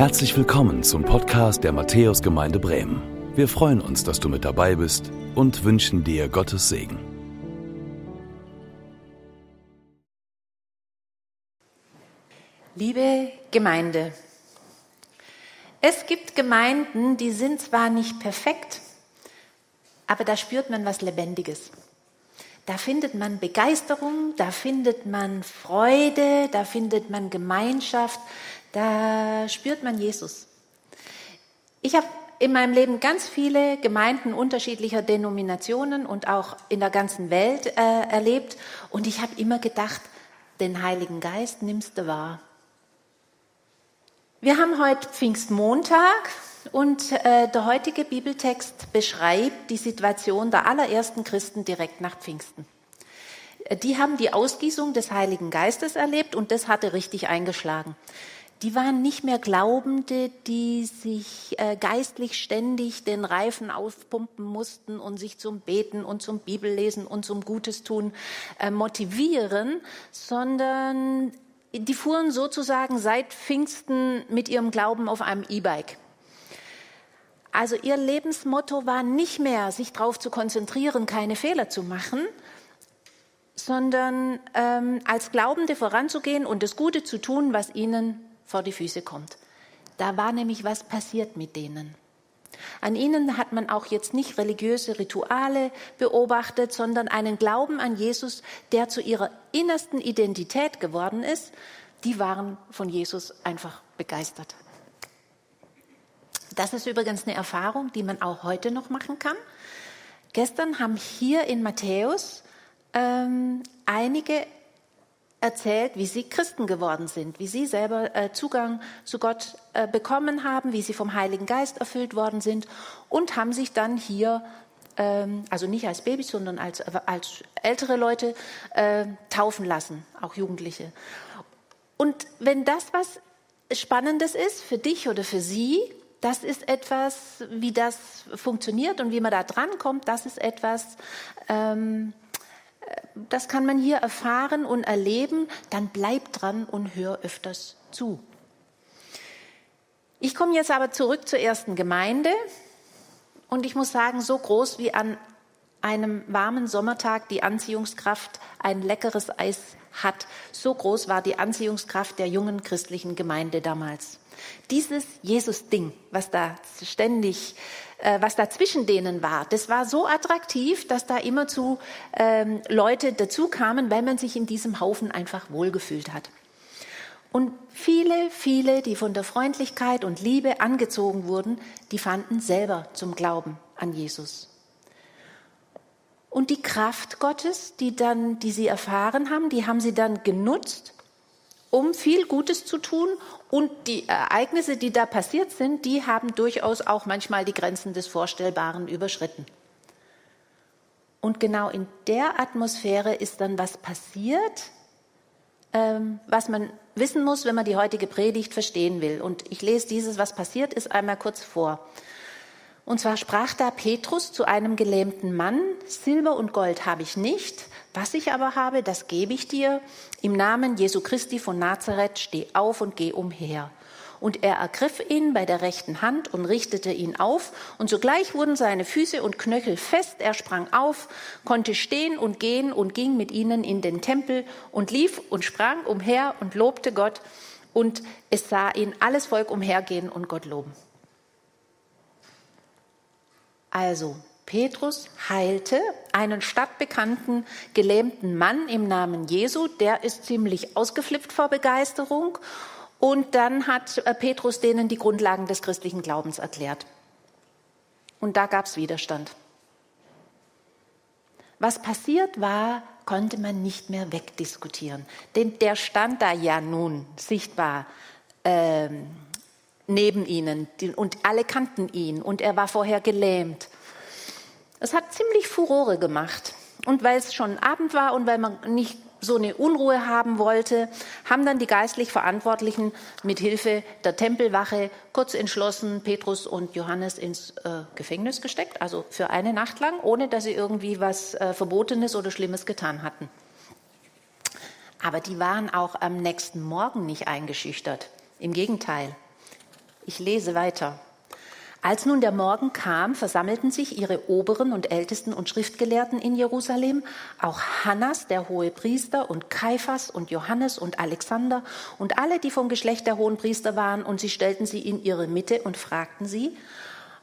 Herzlich willkommen zum Podcast der Matthäusgemeinde Bremen. Wir freuen uns, dass du mit dabei bist und wünschen dir Gottes Segen. Liebe Gemeinde, es gibt Gemeinden, die sind zwar nicht perfekt, aber da spürt man was Lebendiges. Da findet man Begeisterung, da findet man Freude, da findet man Gemeinschaft, da spürt man Jesus. Ich habe in meinem Leben ganz viele Gemeinden unterschiedlicher Denominationen und auch in der ganzen Welt äh, erlebt und ich habe immer gedacht, den Heiligen Geist nimmst du wahr. Wir haben heute Pfingstmontag und äh, der heutige Bibeltext beschreibt die Situation der allerersten Christen direkt nach Pfingsten. Äh, die haben die Ausgießung des Heiligen Geistes erlebt und das hatte richtig eingeschlagen. Die waren nicht mehr Glaubende, die sich äh, geistlich ständig den Reifen aufpumpen mussten und sich zum Beten und zum Bibellesen und zum Gutes tun äh, motivieren, sondern die fuhren sozusagen seit Pfingsten mit ihrem Glauben auf einem E-Bike. Also ihr Lebensmotto war nicht mehr, sich darauf zu konzentrieren, keine Fehler zu machen, sondern ähm, als Glaubende voranzugehen und das Gute zu tun, was ihnen vor die Füße kommt. Da war nämlich was passiert mit denen. An ihnen hat man auch jetzt nicht religiöse Rituale beobachtet, sondern einen Glauben an Jesus, der zu ihrer innersten Identität geworden ist. Die waren von Jesus einfach begeistert. Das ist übrigens eine Erfahrung, die man auch heute noch machen kann. Gestern haben hier in Matthäus ähm, einige erzählt, wie sie Christen geworden sind, wie sie selber äh, Zugang zu Gott äh, bekommen haben, wie sie vom Heiligen Geist erfüllt worden sind und haben sich dann hier, ähm, also nicht als Babys, sondern als, als ältere Leute, äh, taufen lassen, auch Jugendliche. Und wenn das was Spannendes ist für dich oder für sie, das ist etwas, wie das funktioniert und wie man da dran kommt, das ist etwas, ähm, das kann man hier erfahren und erleben, dann bleib dran und hör öfters zu. Ich komme jetzt aber zurück zur ersten Gemeinde und ich muss sagen, so groß wie an einem warmen Sommertag die Anziehungskraft ein leckeres Eis hat, so groß war die Anziehungskraft der jungen christlichen Gemeinde damals. Dieses Jesus-Ding, was da ständig, äh, was da zwischen denen war, das war so attraktiv, dass da immerzu ähm, Leute dazu kamen, weil man sich in diesem Haufen einfach wohlgefühlt hat. Und viele, viele, die von der Freundlichkeit und Liebe angezogen wurden, die fanden selber zum Glauben an Jesus. Und die Kraft Gottes, die dann, die sie erfahren haben, die haben sie dann genutzt, um viel Gutes zu tun. Und die Ereignisse, die da passiert sind, die haben durchaus auch manchmal die Grenzen des Vorstellbaren überschritten. Und genau in der Atmosphäre ist dann was passiert, ähm, was man wissen muss, wenn man die heutige Predigt verstehen will. Und ich lese dieses, was passiert ist, einmal kurz vor. Und zwar sprach da Petrus zu einem gelähmten Mann, Silber und Gold habe ich nicht, was ich aber habe, das gebe ich dir. Im Namen Jesu Christi von Nazareth steh auf und geh umher. Und er ergriff ihn bei der rechten Hand und richtete ihn auf, und sogleich wurden seine Füße und Knöchel fest, er sprang auf, konnte stehen und gehen und ging mit ihnen in den Tempel und lief und sprang umher und lobte Gott, und es sah ihn alles Volk umhergehen und Gott loben. Also, Petrus heilte einen stadtbekannten gelähmten Mann im Namen Jesu, der ist ziemlich ausgeflippt vor Begeisterung. Und dann hat äh, Petrus denen die Grundlagen des christlichen Glaubens erklärt. Und da gab es Widerstand. Was passiert war, konnte man nicht mehr wegdiskutieren. Denn der stand da ja nun sichtbar ähm, neben ihnen und alle kannten ihn und er war vorher gelähmt. Es hat ziemlich Furore gemacht. Und weil es schon Abend war und weil man nicht so eine Unruhe haben wollte, haben dann die geistlich Verantwortlichen mit Hilfe der Tempelwache kurz entschlossen Petrus und Johannes ins äh, Gefängnis gesteckt, also für eine Nacht lang, ohne dass sie irgendwie was äh, Verbotenes oder Schlimmes getan hatten. Aber die waren auch am nächsten Morgen nicht eingeschüchtert. Im Gegenteil. Ich lese weiter. Als nun der Morgen kam, versammelten sich ihre Oberen und Ältesten und Schriftgelehrten in Jerusalem, auch Hannas, der hohe Priester, und Kaiphas und Johannes und Alexander und alle, die vom Geschlecht der hohen Priester waren, und sie stellten sie in ihre Mitte und fragten sie,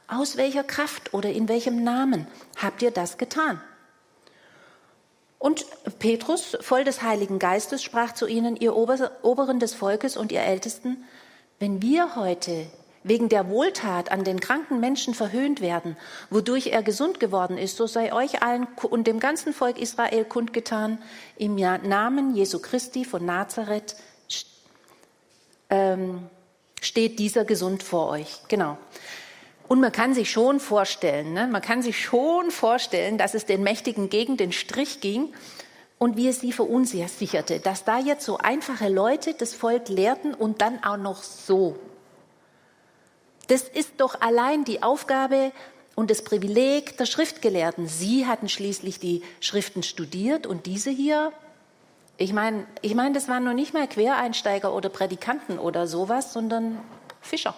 aus welcher Kraft oder in welchem Namen habt ihr das getan? Und Petrus, voll des Heiligen Geistes, sprach zu ihnen, ihr Oberen des Volkes und ihr Ältesten, wenn wir heute wegen der Wohltat an den kranken Menschen verhöhnt werden, wodurch er gesund geworden ist, so sei euch allen und dem ganzen Volk Israel kundgetan, im Namen Jesu Christi von Nazareth ähm, steht dieser gesund vor euch. Genau. Und man kann sich schon vorstellen, ne, man kann sich schon vorstellen, dass es den Mächtigen gegen den Strich ging und wie es sie verunsicherte, dass da jetzt so einfache Leute das Volk lehrten und dann auch noch so das ist doch allein die Aufgabe und das Privileg der Schriftgelehrten. Sie hatten schließlich die Schriften studiert und diese hier, ich meine, ich meine, das waren noch nicht mal Quereinsteiger oder Prädikanten oder sowas, sondern Fischer.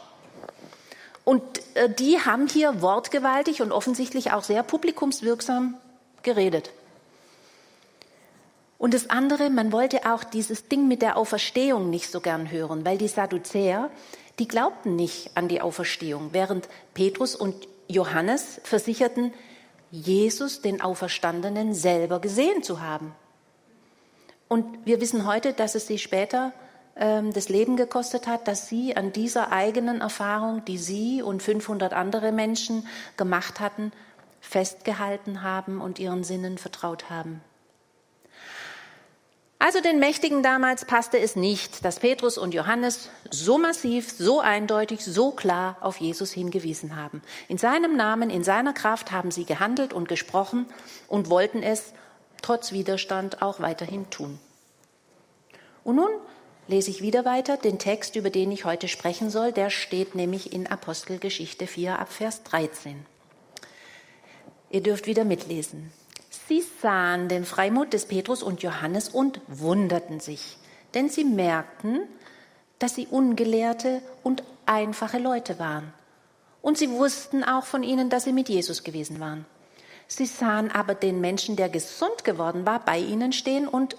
Und äh, die haben hier wortgewaltig und offensichtlich auch sehr publikumswirksam geredet. Und das andere, man wollte auch dieses Ding mit der Auferstehung nicht so gern hören, weil die Sadduzäer, die glaubten nicht an die Auferstehung, während Petrus und Johannes versicherten, Jesus, den Auferstandenen, selber gesehen zu haben. Und wir wissen heute, dass es sie später ähm, das Leben gekostet hat, dass sie an dieser eigenen Erfahrung, die sie und 500 andere Menschen gemacht hatten, festgehalten haben und ihren Sinnen vertraut haben. Also den Mächtigen damals passte es nicht, dass Petrus und Johannes so massiv, so eindeutig, so klar auf Jesus hingewiesen haben. In seinem Namen, in seiner Kraft haben sie gehandelt und gesprochen und wollten es trotz Widerstand auch weiterhin tun. Und nun lese ich wieder weiter den Text, über den ich heute sprechen soll. Der steht nämlich in Apostelgeschichte 4 ab Vers 13. Ihr dürft wieder mitlesen. Sie sahen den Freimut des Petrus und Johannes und wunderten sich, denn sie merkten, dass sie ungelehrte und einfache Leute waren. Und sie wussten auch von ihnen, dass sie mit Jesus gewesen waren. Sie sahen aber den Menschen, der gesund geworden war, bei ihnen stehen und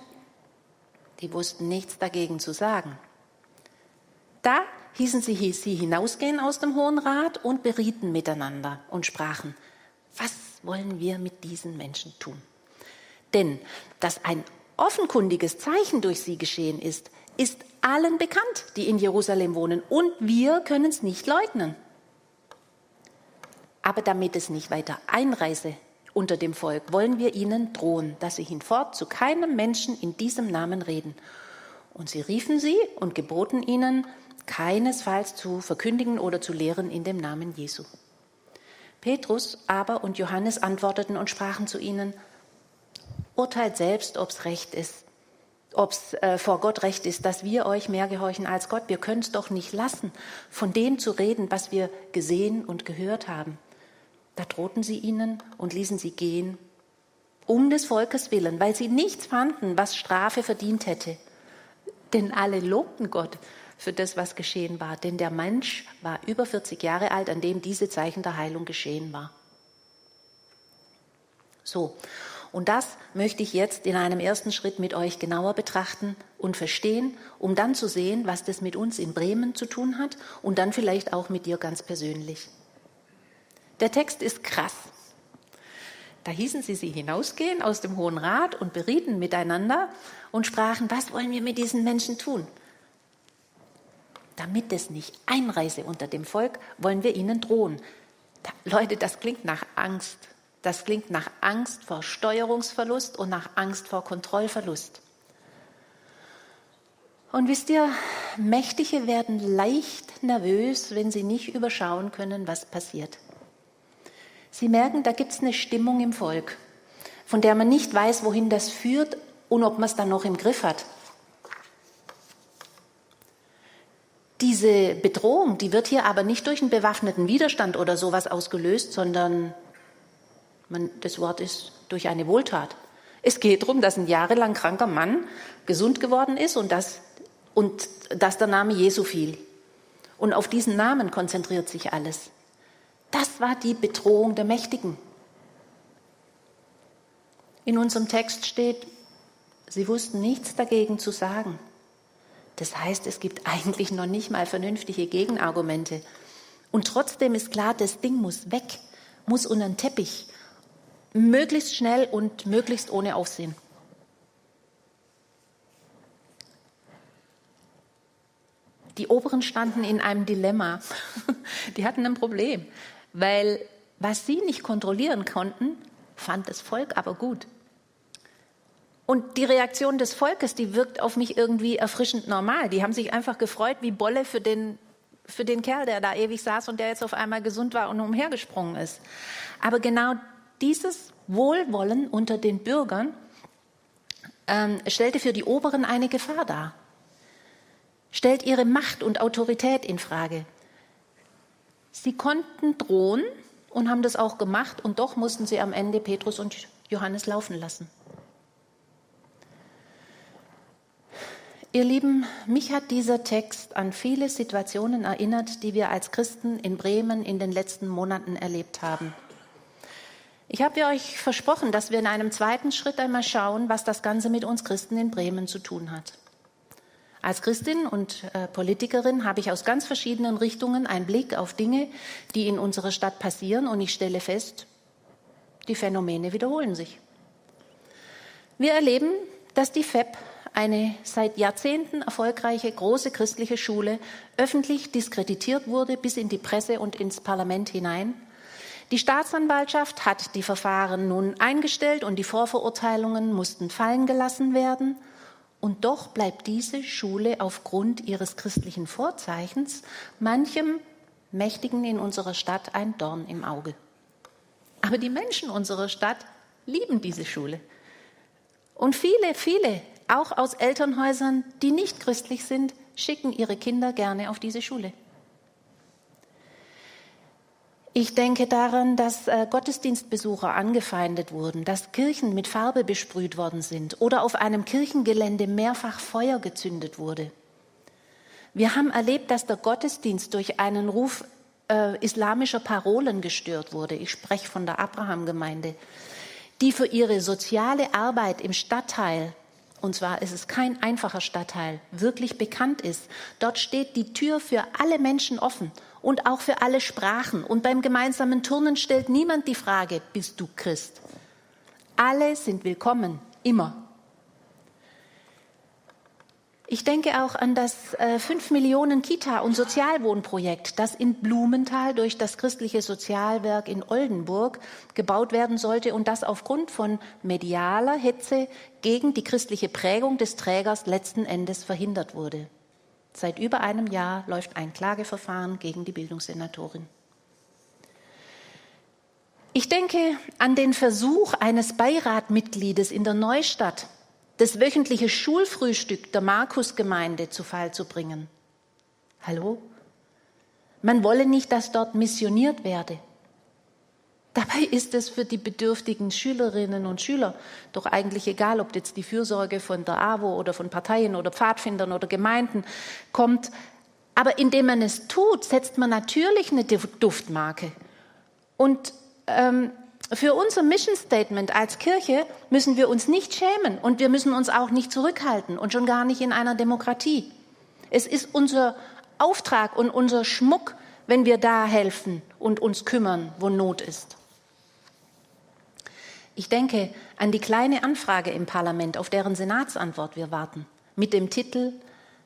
die wussten nichts dagegen zu sagen. Da hießen sie sie hinausgehen aus dem Hohen Rat und berieten miteinander und sprachen, was wollen wir mit diesen Menschen tun? Denn dass ein offenkundiges Zeichen durch sie geschehen ist, ist allen bekannt, die in Jerusalem wohnen, und wir können es nicht leugnen. Aber damit es nicht weiter einreise unter dem Volk, wollen wir ihnen drohen, dass sie hinfort zu keinem Menschen in diesem Namen reden. Und sie riefen sie und geboten ihnen, keinesfalls zu verkündigen oder zu lehren in dem Namen Jesu. Petrus aber und Johannes antworteten und sprachen zu ihnen, urteilt selbst, ob es recht ist, ob es äh, vor Gott recht ist, dass wir euch mehr gehorchen als Gott. Wir können es doch nicht lassen, von dem zu reden, was wir gesehen und gehört haben. Da drohten sie ihnen und ließen sie gehen, um des Volkes willen, weil sie nichts fanden, was Strafe verdient hätte. Denn alle lobten Gott für das, was geschehen war. Denn der Mensch war über 40 Jahre alt, an dem diese Zeichen der Heilung geschehen war. So. Und das möchte ich jetzt in einem ersten Schritt mit euch genauer betrachten und verstehen, um dann zu sehen, was das mit uns in Bremen zu tun hat und dann vielleicht auch mit dir ganz persönlich. Der Text ist krass. Da hießen sie sie hinausgehen aus dem Hohen Rat und berieten miteinander und sprachen, was wollen wir mit diesen Menschen tun? Damit es nicht einreise unter dem Volk, wollen wir ihnen drohen. Da, Leute, das klingt nach Angst. Das klingt nach Angst vor Steuerungsverlust und nach Angst vor Kontrollverlust. Und wisst ihr, Mächtige werden leicht nervös, wenn sie nicht überschauen können, was passiert. Sie merken, da gibt es eine Stimmung im Volk, von der man nicht weiß, wohin das führt und ob man es dann noch im Griff hat. Diese Bedrohung, die wird hier aber nicht durch einen bewaffneten Widerstand oder sowas ausgelöst, sondern man, das Wort ist durch eine Wohltat. Es geht darum, dass ein jahrelang kranker Mann gesund geworden ist und dass, und dass der Name Jesu fiel. Und auf diesen Namen konzentriert sich alles. Das war die Bedrohung der Mächtigen. In unserem Text steht, sie wussten nichts dagegen zu sagen. Das heißt, es gibt eigentlich noch nicht mal vernünftige Gegenargumente. Und trotzdem ist klar, das Ding muss weg, muss unter den Teppich, möglichst schnell und möglichst ohne Aufsehen. Die Oberen standen in einem Dilemma. Die hatten ein Problem, weil was sie nicht kontrollieren konnten, fand das Volk aber gut. Und die Reaktion des Volkes, die wirkt auf mich irgendwie erfrischend normal. Die haben sich einfach gefreut wie Bolle für den, für den Kerl, der da ewig saß und der jetzt auf einmal gesund war und umhergesprungen ist. Aber genau dieses Wohlwollen unter den Bürgern ähm, stellte für die Oberen eine Gefahr dar. Stellt ihre Macht und Autorität in Frage. Sie konnten drohen und haben das auch gemacht und doch mussten sie am Ende Petrus und Johannes laufen lassen. Ihr Lieben, mich hat dieser Text an viele Situationen erinnert, die wir als Christen in Bremen in den letzten Monaten erlebt haben. Ich habe euch versprochen, dass wir in einem zweiten Schritt einmal schauen, was das Ganze mit uns Christen in Bremen zu tun hat. Als Christin und äh, Politikerin habe ich aus ganz verschiedenen Richtungen einen Blick auf Dinge, die in unserer Stadt passieren, und ich stelle fest, die Phänomene wiederholen sich. Wir erleben, dass die FEP eine seit Jahrzehnten erfolgreiche große christliche Schule öffentlich diskreditiert wurde bis in die Presse und ins Parlament hinein. Die Staatsanwaltschaft hat die Verfahren nun eingestellt und die Vorverurteilungen mussten fallen gelassen werden. Und doch bleibt diese Schule aufgrund ihres christlichen Vorzeichens manchem Mächtigen in unserer Stadt ein Dorn im Auge. Aber die Menschen unserer Stadt lieben diese Schule. Und viele, viele auch aus Elternhäusern, die nicht christlich sind, schicken ihre Kinder gerne auf diese Schule. Ich denke daran, dass äh, Gottesdienstbesucher angefeindet wurden, dass Kirchen mit Farbe besprüht worden sind oder auf einem Kirchengelände mehrfach Feuer gezündet wurde. Wir haben erlebt, dass der Gottesdienst durch einen Ruf äh, islamischer Parolen gestört wurde. Ich spreche von der Abraham-Gemeinde, die für ihre soziale Arbeit im Stadtteil und zwar ist es kein einfacher Stadtteil, wirklich bekannt ist. Dort steht die Tür für alle Menschen offen und auch für alle Sprachen. Und beim gemeinsamen Turnen stellt niemand die Frage, bist du Christ? Alle sind willkommen, immer. Ich denke auch an das äh, 5 Millionen Kita- und Sozialwohnprojekt, das in Blumenthal durch das christliche Sozialwerk in Oldenburg gebaut werden sollte und das aufgrund von medialer Hetze gegen die christliche Prägung des Trägers letzten Endes verhindert wurde. Seit über einem Jahr läuft ein Klageverfahren gegen die Bildungssenatorin. Ich denke an den Versuch eines Beiratmitgliedes in der Neustadt, das wöchentliche Schulfrühstück der Markusgemeinde zu Fall zu bringen. Hallo? Man wolle nicht, dass dort missioniert werde. Dabei ist es für die bedürftigen Schülerinnen und Schüler doch eigentlich egal, ob jetzt die Fürsorge von der AWO oder von Parteien oder Pfadfindern oder Gemeinden kommt. Aber indem man es tut, setzt man natürlich eine Duftmarke. Und ähm, für unser Mission Statement als Kirche müssen wir uns nicht schämen und wir müssen uns auch nicht zurückhalten und schon gar nicht in einer Demokratie. Es ist unser Auftrag und unser Schmuck, wenn wir da helfen und uns kümmern, wo Not ist. Ich denke an die kleine Anfrage im Parlament, auf deren Senatsantwort wir warten, mit dem Titel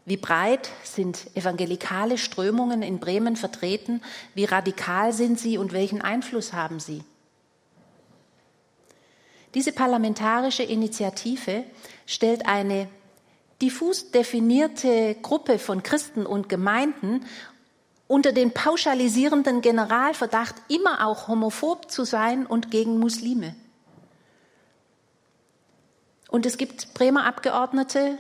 Wie breit sind evangelikale Strömungen in Bremen vertreten? Wie radikal sind sie und welchen Einfluss haben sie? Diese parlamentarische Initiative stellt eine diffus definierte Gruppe von Christen und Gemeinden unter den pauschalisierenden Generalverdacht, immer auch homophob zu sein und gegen Muslime. Und es gibt Bremer Abgeordnete,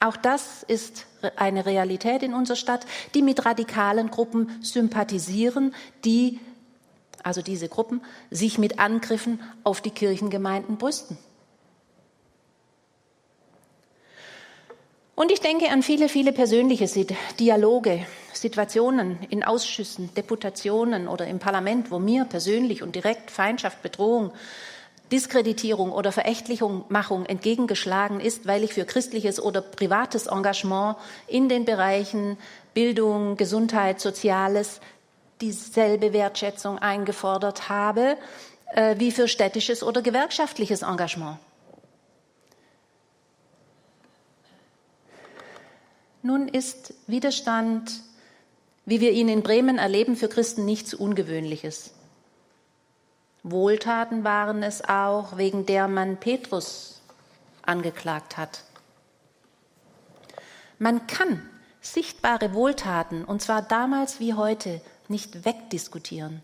auch das ist eine Realität in unserer Stadt, die mit radikalen Gruppen sympathisieren, die, also diese Gruppen, sich mit Angriffen auf die Kirchengemeinden brüsten. Und ich denke an viele, viele persönliche Dialoge, Situationen in Ausschüssen, Deputationen oder im Parlament, wo mir persönlich und direkt Feindschaft, Bedrohung, Diskreditierung oder Verächtlichmachung entgegengeschlagen ist, weil ich für christliches oder privates Engagement in den Bereichen Bildung, Gesundheit, Soziales dieselbe Wertschätzung eingefordert habe äh, wie für städtisches oder gewerkschaftliches Engagement. Nun ist Widerstand, wie wir ihn in Bremen erleben, für Christen nichts Ungewöhnliches. Wohltaten waren es auch, wegen der man Petrus angeklagt hat. Man kann sichtbare Wohltaten, und zwar damals wie heute, nicht wegdiskutieren.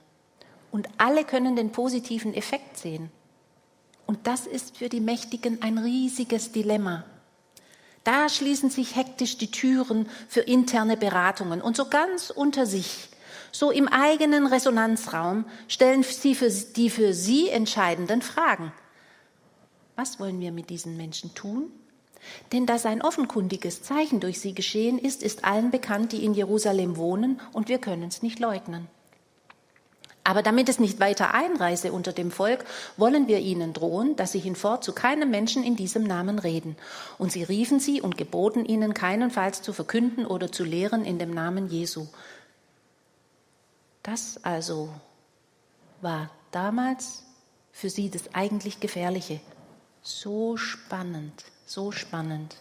Und alle können den positiven Effekt sehen. Und das ist für die Mächtigen ein riesiges Dilemma. Da schließen sich hektisch die Türen für interne Beratungen und so ganz unter sich, so im eigenen Resonanzraum, stellen sie für die für sie entscheidenden Fragen. Was wollen wir mit diesen Menschen tun? Denn dass ein offenkundiges Zeichen durch sie geschehen ist, ist allen bekannt, die in Jerusalem wohnen, und wir können es nicht leugnen. Aber damit es nicht weiter einreise unter dem Volk, wollen wir ihnen drohen, dass sie hinfort zu keinem Menschen in diesem Namen reden. Und sie riefen sie und geboten ihnen keinenfalls zu verkünden oder zu lehren in dem Namen Jesu. Das also war damals für sie das eigentlich Gefährliche. So spannend, so spannend.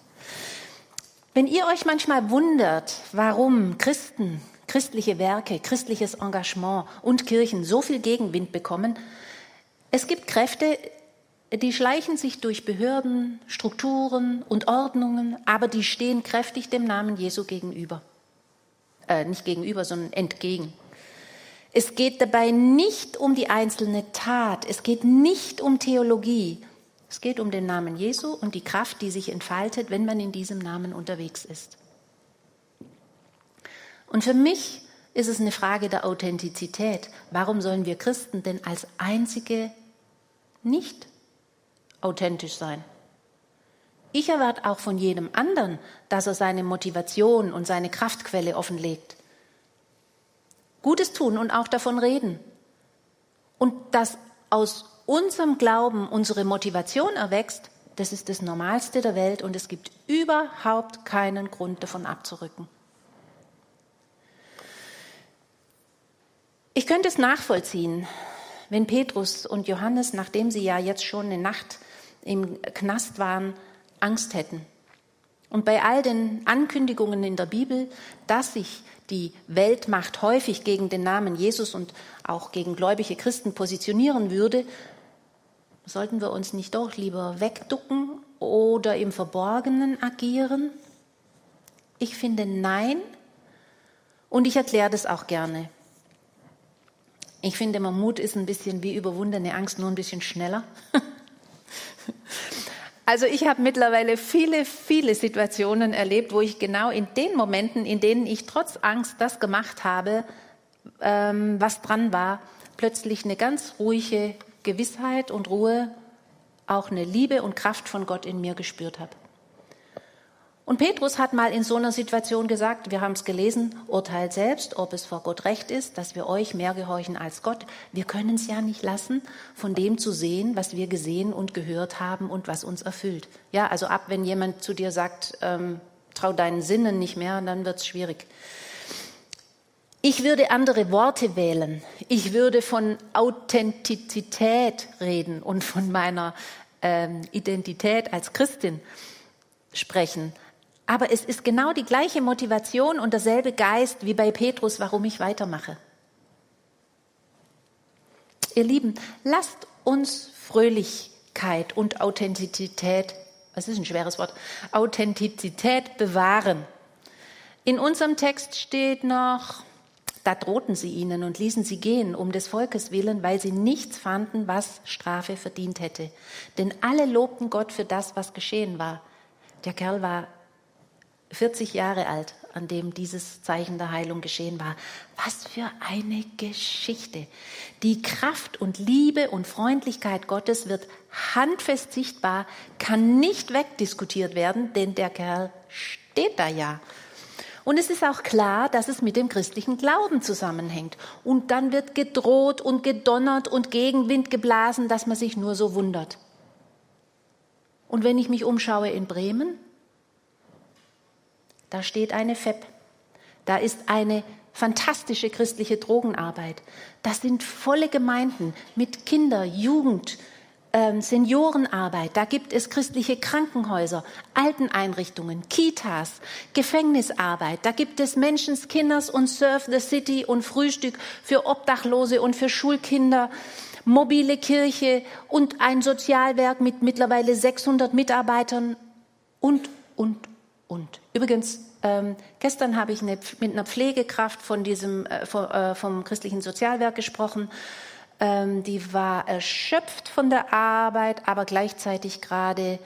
Wenn ihr euch manchmal wundert, warum Christen christliche Werke, christliches Engagement und Kirchen so viel Gegenwind bekommen. Es gibt Kräfte, die schleichen sich durch Behörden, Strukturen und Ordnungen, aber die stehen kräftig dem Namen Jesu gegenüber. Äh, nicht gegenüber, sondern entgegen. Es geht dabei nicht um die einzelne Tat, es geht nicht um Theologie, es geht um den Namen Jesu und die Kraft, die sich entfaltet, wenn man in diesem Namen unterwegs ist. Und für mich ist es eine Frage der Authentizität. Warum sollen wir Christen denn als einzige nicht authentisch sein? Ich erwarte auch von jedem anderen, dass er seine Motivation und seine Kraftquelle offenlegt. Gutes tun und auch davon reden. Und dass aus unserem Glauben unsere Motivation erwächst, das ist das Normalste der Welt und es gibt überhaupt keinen Grund davon abzurücken. Ich könnte es nachvollziehen, wenn Petrus und Johannes, nachdem sie ja jetzt schon eine Nacht im Knast waren, Angst hätten. Und bei all den Ankündigungen in der Bibel, dass sich die Weltmacht häufig gegen den Namen Jesus und auch gegen gläubige Christen positionieren würde, sollten wir uns nicht doch lieber wegducken oder im Verborgenen agieren? Ich finde nein und ich erkläre das auch gerne. Ich finde immer, Mut ist ein bisschen wie überwundene Angst, nur ein bisschen schneller. Also ich habe mittlerweile viele, viele Situationen erlebt, wo ich genau in den Momenten, in denen ich trotz Angst das gemacht habe, ähm, was dran war, plötzlich eine ganz ruhige Gewissheit und Ruhe, auch eine Liebe und Kraft von Gott in mir gespürt habe. Und Petrus hat mal in so einer Situation gesagt, wir haben es gelesen, urteilt selbst, ob es vor Gott recht ist, dass wir euch mehr gehorchen als Gott. Wir können es ja nicht lassen, von dem zu sehen, was wir gesehen und gehört haben und was uns erfüllt. Ja, also ab, wenn jemand zu dir sagt, ähm, trau deinen Sinnen nicht mehr, dann wird es schwierig. Ich würde andere Worte wählen. Ich würde von Authentizität reden und von meiner ähm, Identität als Christin sprechen. Aber es ist genau die gleiche Motivation und derselbe Geist wie bei Petrus, warum ich weitermache. Ihr Lieben, lasst uns Fröhlichkeit und Authentizität, was ist ein schweres Wort, Authentizität bewahren. In unserem Text steht noch, da drohten sie ihnen und ließen sie gehen, um des Volkes willen, weil sie nichts fanden, was Strafe verdient hätte. Denn alle lobten Gott für das, was geschehen war. Der Kerl war 40 Jahre alt, an dem dieses Zeichen der Heilung geschehen war. Was für eine Geschichte. Die Kraft und Liebe und Freundlichkeit Gottes wird handfest sichtbar, kann nicht wegdiskutiert werden, denn der Kerl steht da ja. Und es ist auch klar, dass es mit dem christlichen Glauben zusammenhängt. Und dann wird gedroht und gedonnert und Gegenwind geblasen, dass man sich nur so wundert. Und wenn ich mich umschaue in Bremen, da steht eine FEP. Da ist eine fantastische christliche Drogenarbeit. Das sind volle Gemeinden mit Kinder, Jugend, ähm, Seniorenarbeit. Da gibt es christliche Krankenhäuser, Alteneinrichtungen, Kitas, Gefängnisarbeit. Da gibt es Menschenskinders und Surf the City und Frühstück für Obdachlose und für Schulkinder mobile Kirche und ein Sozialwerk mit mittlerweile 600 Mitarbeitern und, und, und. Übrigens, ähm, gestern habe ich eine, mit einer Pflegekraft von diesem, äh, vom, äh, vom christlichen Sozialwerk gesprochen. Ähm, die war erschöpft von der Arbeit, aber gleichzeitig gerade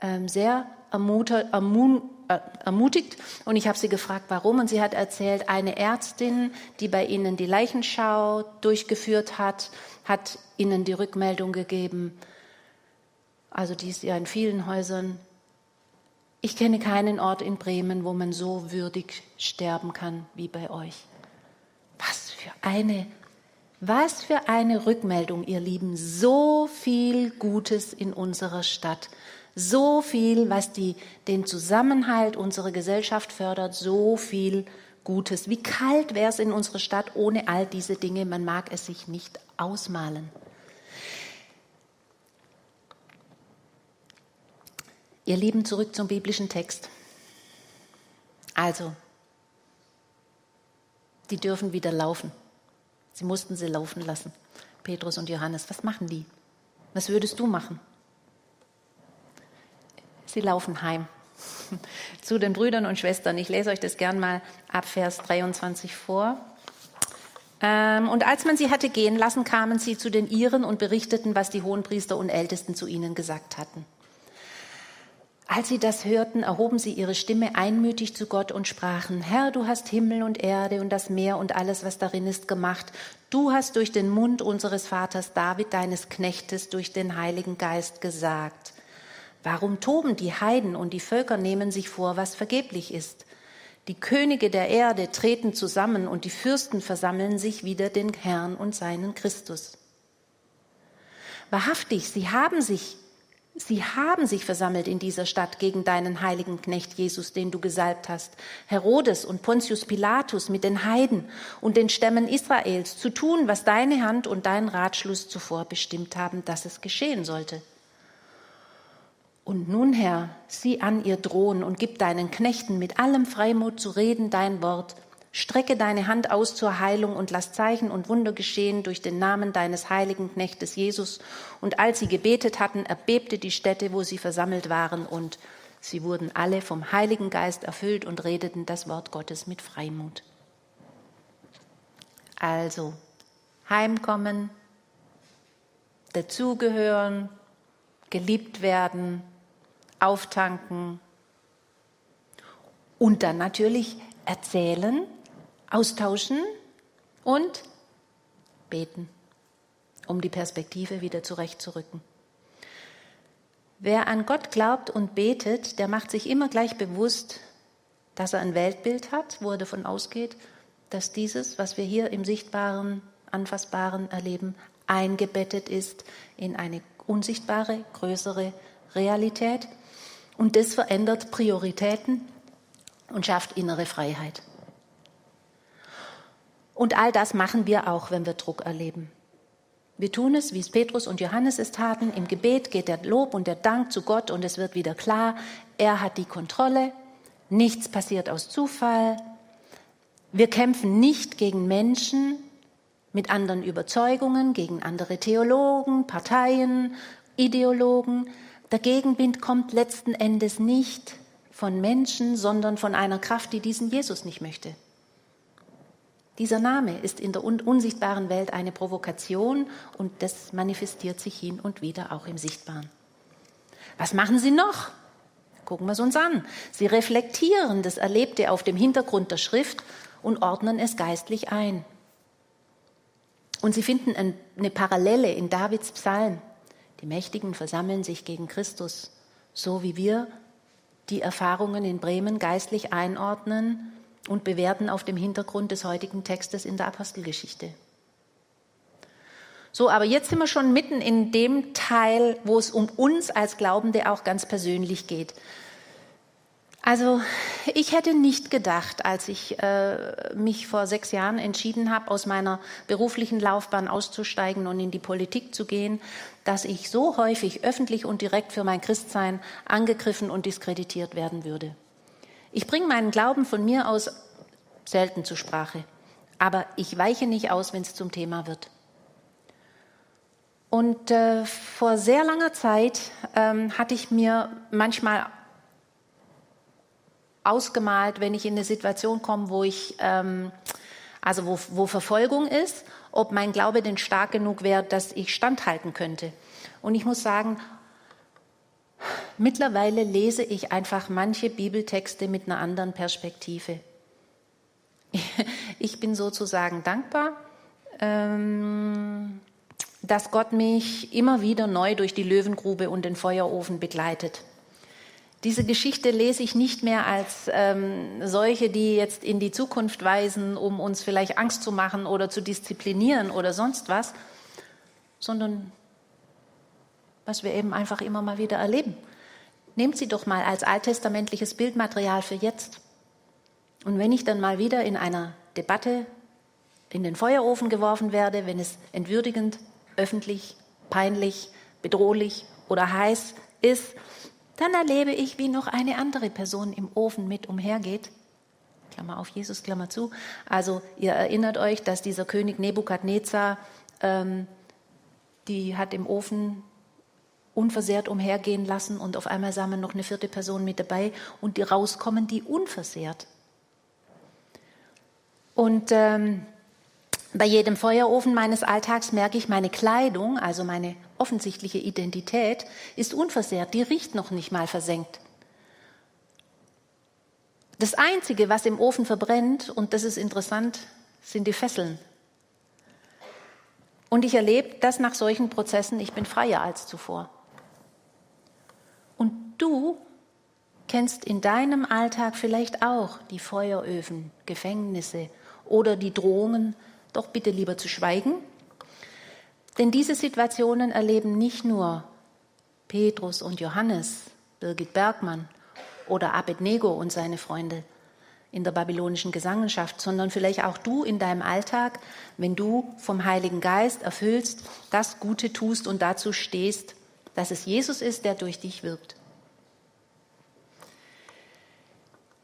ähm, sehr ermutigt, äh, ermutigt. Und ich habe sie gefragt, warum. Und sie hat erzählt, eine Ärztin, die bei ihnen die Leichenschau durchgeführt hat, hat ihnen die Rückmeldung gegeben. Also die ist ja in vielen Häusern ich kenne keinen Ort in Bremen, wo man so würdig sterben kann wie bei euch. Was für eine, was für eine Rückmeldung, ihr Lieben. So viel Gutes in unserer Stadt. So viel, was die, den Zusammenhalt unserer Gesellschaft fördert. So viel Gutes. Wie kalt wäre es in unserer Stadt ohne all diese Dinge? Man mag es sich nicht ausmalen. Ihr Lieben, zurück zum biblischen Text. Also, die dürfen wieder laufen. Sie mussten sie laufen lassen. Petrus und Johannes, was machen die? Was würdest du machen? Sie laufen heim zu den Brüdern und Schwestern. Ich lese euch das gern mal ab Vers 23 vor. Ähm, und als man sie hatte gehen lassen, kamen sie zu den Iren und berichteten, was die Hohenpriester und Ältesten zu ihnen gesagt hatten. Als sie das hörten, erhoben sie ihre Stimme einmütig zu Gott und sprachen, Herr, du hast Himmel und Erde und das Meer und alles, was darin ist, gemacht. Du hast durch den Mund unseres Vaters David, deines Knechtes, durch den Heiligen Geist gesagt. Warum toben die Heiden und die Völker nehmen sich vor, was vergeblich ist? Die Könige der Erde treten zusammen und die Fürsten versammeln sich wider den Herrn und seinen Christus. Wahrhaftig, sie haben sich Sie haben sich versammelt in dieser Stadt gegen deinen heiligen Knecht Jesus, den du gesalbt hast, Herodes und Pontius Pilatus mit den Heiden und den Stämmen Israels, zu tun, was deine Hand und dein Ratschluss zuvor bestimmt haben, dass es geschehen sollte. Und nun, Herr, sieh an ihr drohen und gib deinen Knechten mit allem Freimut zu reden dein Wort, Strecke deine Hand aus zur Heilung und lass Zeichen und Wunder geschehen durch den Namen deines heiligen Knechtes Jesus. Und als sie gebetet hatten, erbebte die Stätte, wo sie versammelt waren, und sie wurden alle vom Heiligen Geist erfüllt und redeten das Wort Gottes mit Freimut. Also, heimkommen, dazugehören, geliebt werden, auftanken und dann natürlich erzählen, austauschen und beten, um die Perspektive wieder zurechtzurücken. Wer an Gott glaubt und betet, der macht sich immer gleich bewusst, dass er ein Weltbild hat, wo er davon ausgeht, dass dieses, was wir hier im Sichtbaren, Anfassbaren erleben, eingebettet ist in eine unsichtbare, größere Realität. Und das verändert Prioritäten und schafft innere Freiheit. Und all das machen wir auch, wenn wir Druck erleben. Wir tun es, wie es Petrus und Johannes es taten. Im Gebet geht der Lob und der Dank zu Gott und es wird wieder klar, er hat die Kontrolle. Nichts passiert aus Zufall. Wir kämpfen nicht gegen Menschen mit anderen Überzeugungen, gegen andere Theologen, Parteien, Ideologen. Der Gegenwind kommt letzten Endes nicht von Menschen, sondern von einer Kraft, die diesen Jesus nicht möchte. Dieser Name ist in der unsichtbaren Welt eine Provokation und das manifestiert sich hin und wieder auch im Sichtbaren. Was machen Sie noch? Gucken wir es uns an. Sie reflektieren das Erlebte auf dem Hintergrund der Schrift und ordnen es geistlich ein. Und sie finden eine Parallele in Davids Psalm. Die Mächtigen versammeln sich gegen Christus, so wie wir die Erfahrungen in Bremen geistlich einordnen und bewerten auf dem Hintergrund des heutigen Textes in der Apostelgeschichte. So, aber jetzt sind wir schon mitten in dem Teil, wo es um uns als Glaubende auch ganz persönlich geht. Also ich hätte nicht gedacht, als ich äh, mich vor sechs Jahren entschieden habe, aus meiner beruflichen Laufbahn auszusteigen und in die Politik zu gehen, dass ich so häufig öffentlich und direkt für mein Christsein angegriffen und diskreditiert werden würde. Ich bringe meinen Glauben von mir aus selten zur Sprache, aber ich weiche nicht aus, wenn es zum Thema wird. Und äh, vor sehr langer Zeit ähm, hatte ich mir manchmal ausgemalt, wenn ich in eine Situation komme, wo ich, ähm, also wo, wo Verfolgung ist, ob mein Glaube denn stark genug wäre, dass ich standhalten könnte. Und ich muss sagen, mittlerweile lese ich einfach manche Bibeltexte mit einer anderen Perspektive. Ich bin sozusagen dankbar, ähm, dass Gott mich immer wieder neu durch die Löwengrube und den Feuerofen begleitet. Diese Geschichte lese ich nicht mehr als ähm, solche, die jetzt in die Zukunft weisen, um uns vielleicht Angst zu machen oder zu disziplinieren oder sonst was, sondern was wir eben einfach immer mal wieder erleben. Nehmt sie doch mal als alttestamentliches Bildmaterial für jetzt. Und wenn ich dann mal wieder in einer Debatte in den Feuerofen geworfen werde, wenn es entwürdigend, öffentlich, peinlich, bedrohlich oder heiß ist, dann erlebe ich, wie noch eine andere Person im Ofen mit umhergeht. Klammer auf Jesus, Klammer zu. Also ihr erinnert euch, dass dieser König Nebukadnezar, ähm, die hat im Ofen unversehrt umhergehen lassen und auf einmal sah man noch eine vierte Person mit dabei und die rauskommen, die unversehrt. Und ähm, bei jedem Feuerofen meines Alltags merke ich, meine Kleidung, also meine offensichtliche Identität, ist unversehrt, die riecht noch nicht mal versenkt. Das Einzige, was im Ofen verbrennt, und das ist interessant, sind die Fesseln. Und ich erlebe das nach solchen Prozessen, ich bin freier als zuvor. Und du kennst in deinem Alltag vielleicht auch die Feueröfen, Gefängnisse oder die Drohungen, doch bitte lieber zu schweigen. Denn diese Situationen erleben nicht nur Petrus und Johannes, Birgit Bergmann oder Abednego und seine Freunde in der babylonischen Gesangenschaft, sondern vielleicht auch du in deinem Alltag, wenn du vom Heiligen Geist erfüllst, das Gute tust und dazu stehst, dass es Jesus ist, der durch dich wirkt.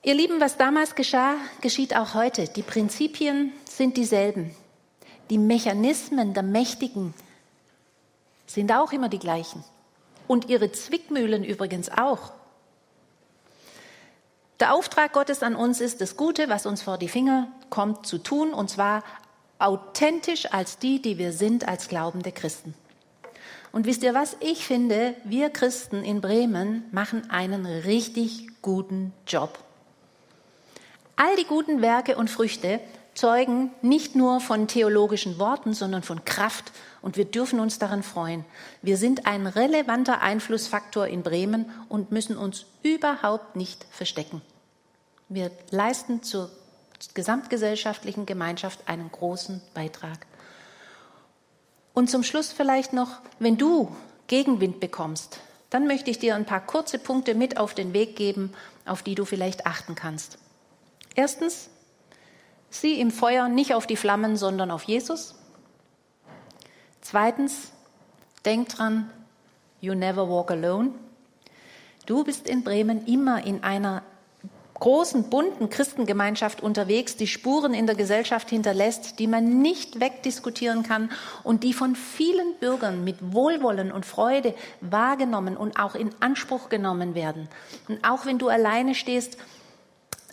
Ihr Lieben, was damals geschah, geschieht auch heute. Die Prinzipien sind dieselben. Die Mechanismen der Mächtigen sind auch immer die gleichen. Und ihre Zwickmühlen übrigens auch. Der Auftrag Gottes an uns ist, das Gute, was uns vor die Finger kommt, zu tun, und zwar authentisch als die, die wir sind, als glaubende Christen. Und wisst ihr was? Ich finde, wir Christen in Bremen machen einen richtig guten Job. All die guten Werke und Früchte zeugen nicht nur von theologischen Worten, sondern von Kraft und wir dürfen uns daran freuen. Wir sind ein relevanter Einflussfaktor in Bremen und müssen uns überhaupt nicht verstecken. Wir leisten zur gesamtgesellschaftlichen Gemeinschaft einen großen Beitrag. Und zum Schluss vielleicht noch, wenn du Gegenwind bekommst, dann möchte ich dir ein paar kurze Punkte mit auf den Weg geben, auf die du vielleicht achten kannst. Erstens, sieh im Feuer nicht auf die Flammen, sondern auf Jesus. Zweitens, denk dran, you never walk alone. Du bist in Bremen immer in einer großen, bunten Christengemeinschaft unterwegs, die Spuren in der Gesellschaft hinterlässt, die man nicht wegdiskutieren kann und die von vielen Bürgern mit Wohlwollen und Freude wahrgenommen und auch in Anspruch genommen werden. Und auch wenn du alleine stehst,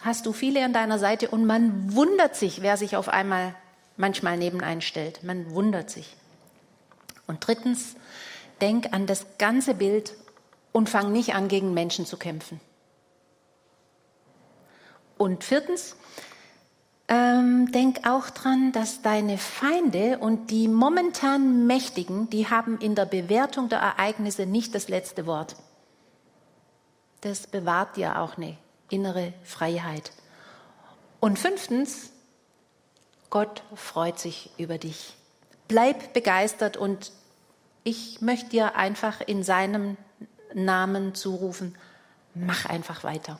hast du viele an deiner Seite und man wundert sich, wer sich auf einmal manchmal neben einstellt. Man wundert sich. Und drittens, denk an das ganze Bild und fang nicht an, gegen Menschen zu kämpfen. Und viertens, ähm, denk auch dran, dass deine Feinde und die momentan Mächtigen, die haben in der Bewertung der Ereignisse nicht das letzte Wort. Das bewahrt dir auch eine innere Freiheit. Und fünftens, Gott freut sich über dich. Bleib begeistert und ich möchte dir einfach in seinem Namen zurufen, mach einfach weiter.